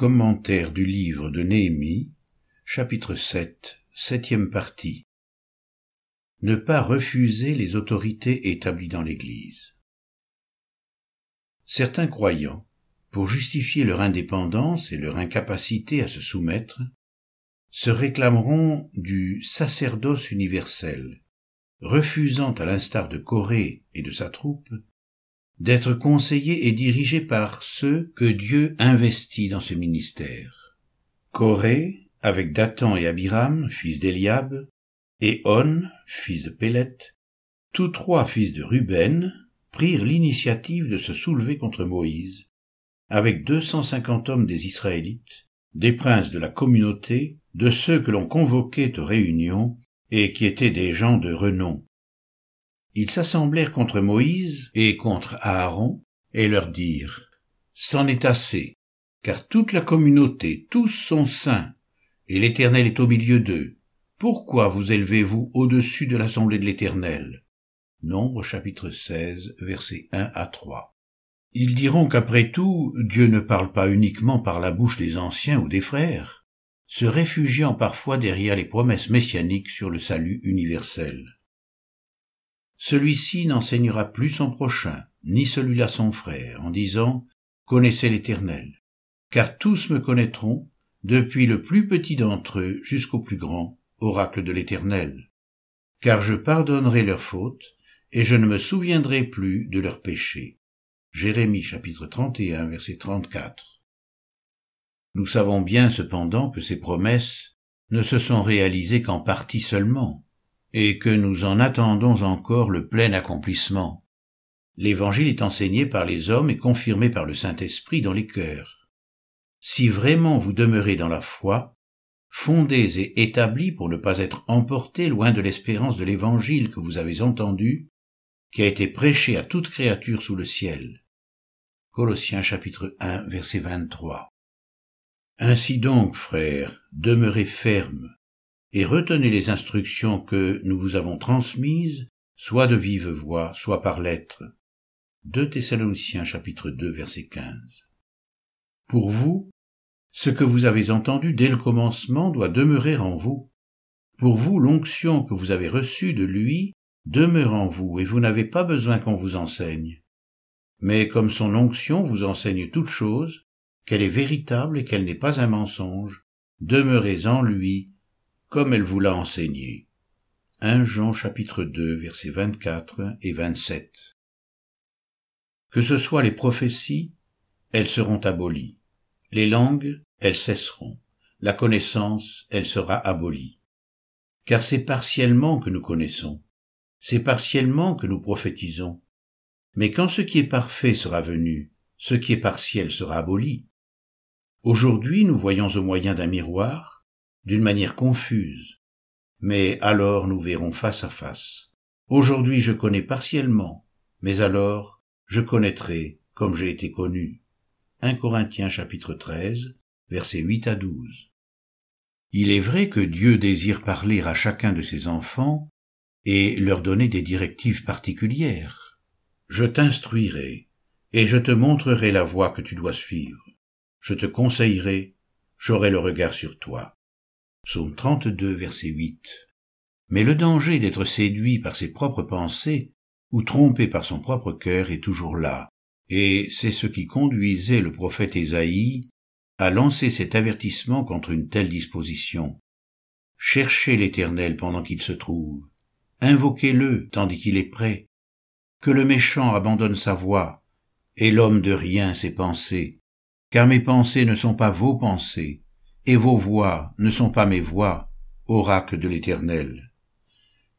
Commentaire du livre de Néhémie, chapitre 7, septième partie. Ne pas refuser les autorités établies dans l'Église. Certains croyants, pour justifier leur indépendance et leur incapacité à se soumettre, se réclameront du sacerdoce universel, refusant à l'instar de Corée et de sa troupe d'être conseillé et dirigé par ceux que Dieu investit dans ce ministère. Corée, avec Dathan et Abiram, fils d'Eliab, et On, fils de Pélet, tous trois fils de Ruben, prirent l'initiative de se soulever contre Moïse, avec deux cent cinquante hommes des Israélites, des princes de la communauté, de ceux que l'on convoquait aux réunions, et qui étaient des gens de renom, ils s'assemblèrent contre Moïse et contre Aaron, et leur dirent, C'en est assez, car toute la communauté, tous sont saints, et l'Éternel est au milieu d'eux. Pourquoi vous élevez-vous au-dessus de l'assemblée de l'Éternel? Nombre chapitre 16, versets 1 à 3. Ils diront qu'après tout, Dieu ne parle pas uniquement par la bouche des anciens ou des frères, se réfugiant parfois derrière les promesses messianiques sur le salut universel celui-ci n'enseignera plus son prochain, ni celui-là son frère, en disant Connaissez l'Éternel. Car tous me connaîtront, depuis le plus petit d'entre eux jusqu'au plus grand, oracle de l'Éternel. Car je pardonnerai leurs fautes, et je ne me souviendrai plus de leurs péchés. Jérémie chapitre 31 verset 34. Nous savons bien cependant que ces promesses ne se sont réalisées qu'en partie seulement, et que nous en attendons encore le plein accomplissement. L'Évangile est enseigné par les hommes et confirmé par le Saint-Esprit dans les cœurs. Si vraiment vous demeurez dans la foi, fondés et établis pour ne pas être emportés loin de l'espérance de l'Évangile que vous avez entendu, qui a été prêché à toute créature sous le ciel. Colossiens chapitre 1 verset 23. Ainsi donc, frères, demeurez fermes, et retenez les instructions que nous vous avons transmises, soit de vive voix, soit par lettre. 2 Thessaloniciens chapitre 2 verset 15. Pour vous, ce que vous avez entendu dès le commencement doit demeurer en vous. Pour vous, l'onction que vous avez reçue de lui demeure en vous et vous n'avez pas besoin qu'on vous enseigne. Mais comme son onction vous enseigne toute chose, qu'elle est véritable et qu'elle n'est pas un mensonge, demeurez en lui comme elle vous l'a enseigné. 1 Jean chapitre 2 versets 24 et 27. Que ce soit les prophéties, elles seront abolies. Les langues, elles cesseront. La connaissance, elle sera abolie. Car c'est partiellement que nous connaissons. C'est partiellement que nous prophétisons. Mais quand ce qui est parfait sera venu, ce qui est partiel sera aboli. Aujourd'hui, nous voyons au moyen d'un miroir, d'une manière confuse. Mais alors nous verrons face à face. Aujourd'hui je connais partiellement, mais alors je connaîtrai comme j'ai été connu. 1 Corinthiens chapitre 13, versets 8 à 12. Il est vrai que Dieu désire parler à chacun de ses enfants et leur donner des directives particulières. Je t'instruirai et je te montrerai la voie que tu dois suivre. Je te conseillerai, j'aurai le regard sur toi. Psaume 32, verset 8. Mais le danger d'être séduit par ses propres pensées ou trompé par son propre cœur est toujours là, et c'est ce qui conduisait le prophète Ésaïe à lancer cet avertissement contre une telle disposition. Cherchez l'Éternel pendant qu'il se trouve, invoquez-le tandis qu'il est prêt, que le méchant abandonne sa voix, et l'homme de rien ses pensées, car mes pensées ne sont pas vos pensées, et vos voix ne sont pas mes voix, oracle de l'Éternel.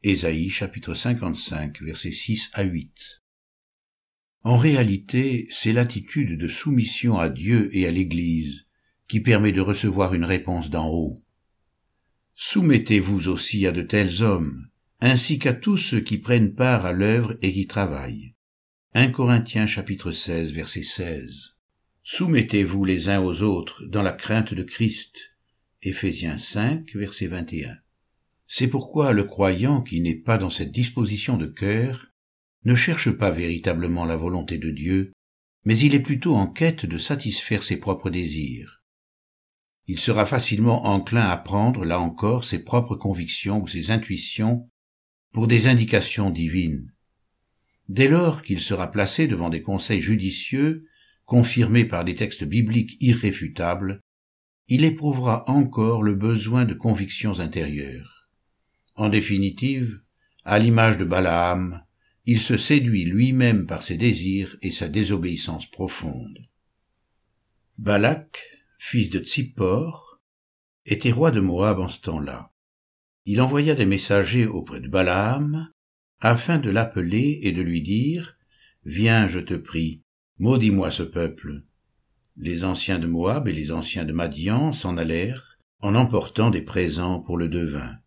Ésaïe chapitre 55 versets 6 à 8. En réalité, c'est l'attitude de soumission à Dieu et à l'Église qui permet de recevoir une réponse d'en haut. Soumettez-vous aussi à de tels hommes, ainsi qu'à tous ceux qui prennent part à l'œuvre et qui travaillent. 1 Corinthiens chapitre 16 verset 16. Soumettez-vous les uns aux autres dans la crainte de Christ. Éphésiens 5, verset 21. C'est pourquoi le croyant qui n'est pas dans cette disposition de cœur ne cherche pas véritablement la volonté de Dieu, mais il est plutôt en quête de satisfaire ses propres désirs. il sera facilement enclin à prendre, là encore, ses propres convictions ou ses intuitions pour des indications divines. Dès lors qu'il sera placé devant des conseils judicieux, confirmés par des textes bibliques irréfutables, il éprouvera encore le besoin de convictions intérieures. En définitive, à l'image de Balaam, il se séduit lui-même par ses désirs et sa désobéissance profonde. Balak, fils de Tsippor, était roi de Moab en ce temps-là. Il envoya des messagers auprès de Balaam, afin de l'appeler et de lui dire, Viens, je te prie, maudis-moi ce peuple. Les anciens de Moab et les anciens de Madian s'en allèrent, en emportant des présents pour le devin.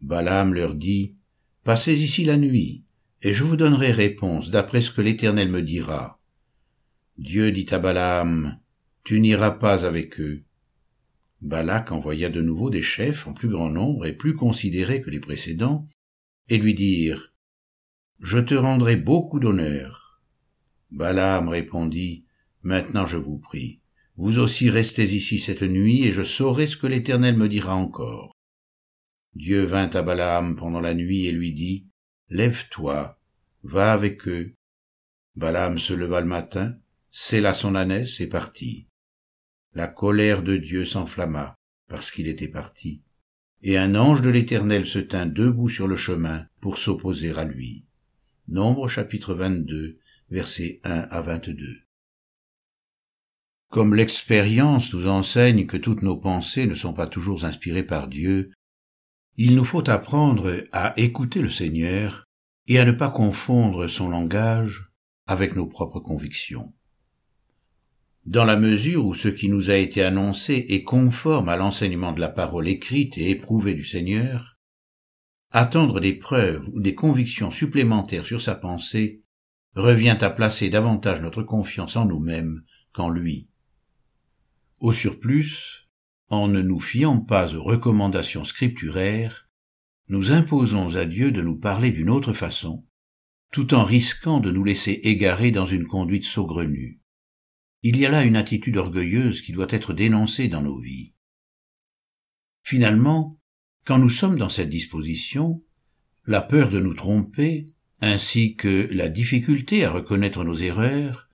Balaam leur dit, Passez ici la nuit, et je vous donnerai réponse d'après ce que l'Éternel me dira. Dieu dit à Balaam, Tu n'iras pas avec eux. Balak envoya de nouveau des chefs en plus grand nombre et plus considérés que les précédents, et lui dirent, Je te rendrai beaucoup d'honneur. Balaam répondit, Maintenant je vous prie, vous aussi restez ici cette nuit, et je saurai ce que l'Éternel me dira encore. Dieu vint à Balaam pendant la nuit et lui dit, Lève-toi, va avec eux. Balaam se leva le matin, scella son ânesse et partit. La colère de Dieu s'enflamma, parce qu'il était parti, et un ange de l'Éternel se tint debout sur le chemin pour s'opposer à lui. Nombre chapitre 22, versets 1 à 22. Comme l'expérience nous enseigne que toutes nos pensées ne sont pas toujours inspirées par Dieu, il nous faut apprendre à écouter le Seigneur et à ne pas confondre son langage avec nos propres convictions. Dans la mesure où ce qui nous a été annoncé est conforme à l'enseignement de la parole écrite et éprouvée du Seigneur, attendre des preuves ou des convictions supplémentaires sur sa pensée revient à placer davantage notre confiance en nous-mêmes qu'en lui. Au surplus, en ne nous fiant pas aux recommandations scripturaires, nous imposons à Dieu de nous parler d'une autre façon, tout en risquant de nous laisser égarer dans une conduite saugrenue. Il y a là une attitude orgueilleuse qui doit être dénoncée dans nos vies. Finalement, quand nous sommes dans cette disposition, la peur de nous tromper, ainsi que la difficulté à reconnaître nos erreurs,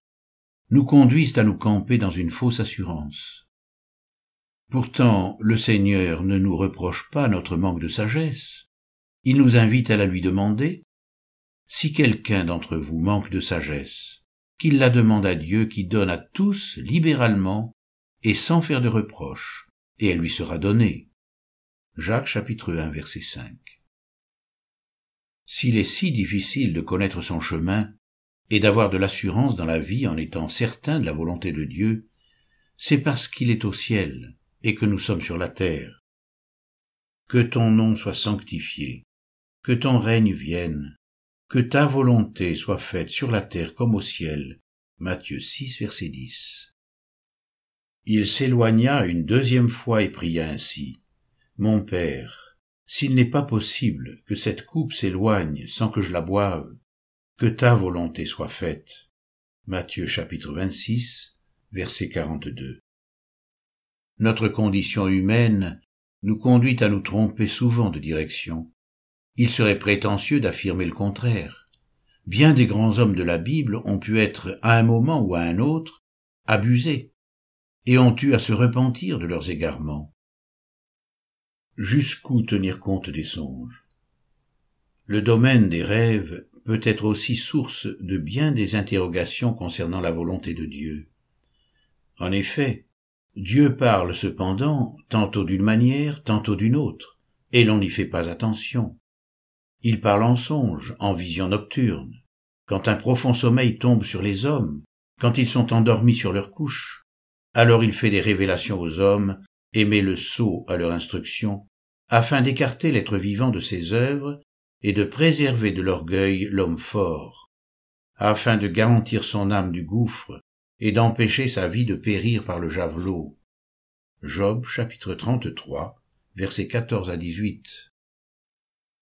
nous conduisent à nous camper dans une fausse assurance. Pourtant, le Seigneur ne nous reproche pas notre manque de sagesse. Il nous invite à la lui demander. Si quelqu'un d'entre vous manque de sagesse, qu'il la demande à Dieu qui donne à tous libéralement et sans faire de reproche, et elle lui sera donnée. Jacques chapitre 1 verset 5. S'il est si difficile de connaître son chemin et d'avoir de l'assurance dans la vie en étant certain de la volonté de Dieu, c'est parce qu'il est au ciel et que nous sommes sur la terre. Que ton nom soit sanctifié, que ton règne vienne, que ta volonté soit faite sur la terre comme au ciel. Matthieu 6, verset 10. Il s'éloigna une deuxième fois et pria ainsi. Mon Père, s'il n'est pas possible que cette coupe s'éloigne sans que je la boive, que ta volonté soit faite. Matthieu chapitre 26, verset 42. Notre condition humaine nous conduit à nous tromper souvent de direction. Il serait prétentieux d'affirmer le contraire. Bien des grands hommes de la Bible ont pu être, à un moment ou à un autre, abusés, et ont eu à se repentir de leurs égarements. Jusqu'où tenir compte des songes Le domaine des rêves peut être aussi source de bien des interrogations concernant la volonté de Dieu. En effet, Dieu parle cependant tantôt d'une manière, tantôt d'une autre, et l'on n'y fait pas attention. Il parle en songe, en vision nocturne, quand un profond sommeil tombe sur les hommes, quand ils sont endormis sur leur couche, alors il fait des révélations aux hommes met le sceau à leur instruction, afin d'écarter l'être vivant de ses œuvres et de préserver de l'orgueil l'homme fort, afin de garantir son âme du gouffre et d'empêcher sa vie de périr par le javelot. Job chapitre 33 versets 14 à 18.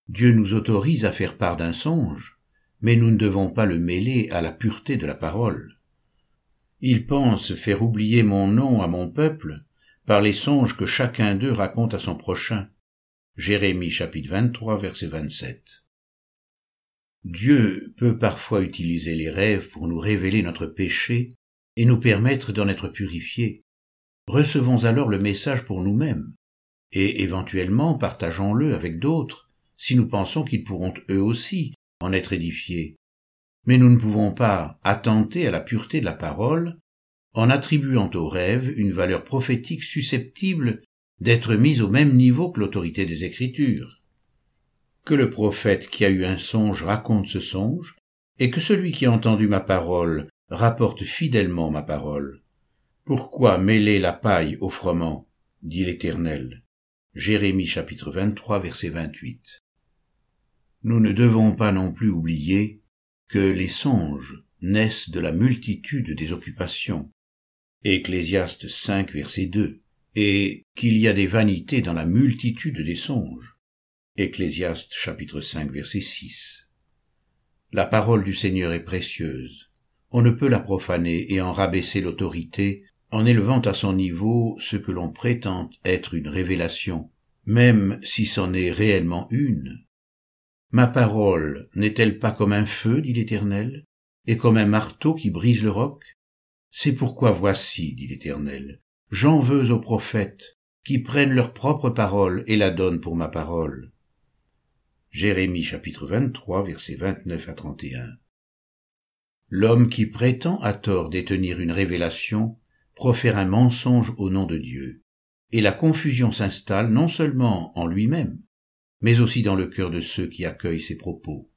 Dieu nous autorise à faire part d'un songe, mais nous ne devons pas le mêler à la pureté de la parole. Il pense faire oublier mon nom à mon peuple, par les songes que chacun d'eux raconte à son prochain. Jérémie chapitre 23 verset 27. Dieu peut parfois utiliser les rêves pour nous révéler notre péché et nous permettre d'en être purifiés. Recevons alors le message pour nous-mêmes et éventuellement partageons-le avec d'autres si nous pensons qu'ils pourront eux aussi en être édifiés. Mais nous ne pouvons pas attenter à la pureté de la parole en attribuant au rêve une valeur prophétique susceptible d'être mise au même niveau que l'autorité des Écritures. Que le prophète qui a eu un songe raconte ce songe, et que celui qui a entendu ma parole rapporte fidèlement ma parole. Pourquoi mêler la paille au froment? dit l'Éternel. Jérémie chapitre 23 verset 28. Nous ne devons pas non plus oublier que les songes naissent de la multitude des occupations. Ecclésiaste 5 verset 2. Et qu'il y a des vanités dans la multitude des songes. Ecclésiaste chapitre 5 verset 6. La parole du Seigneur est précieuse. On ne peut la profaner et en rabaisser l'autorité en élevant à son niveau ce que l'on prétend être une révélation, même si c'en est réellement une. Ma parole n'est-elle pas comme un feu, dit l'Éternel, et comme un marteau qui brise le roc? C'est pourquoi voici, dit l'Éternel, j'en veux aux prophètes, qui prennent leur propre parole et la donnent pour ma parole. Jérémie chapitre 23 versets 29 à 31 L'homme qui prétend à tort détenir une révélation profère un mensonge au nom de Dieu, et la confusion s'installe non seulement en lui-même, mais aussi dans le cœur de ceux qui accueillent ses propos.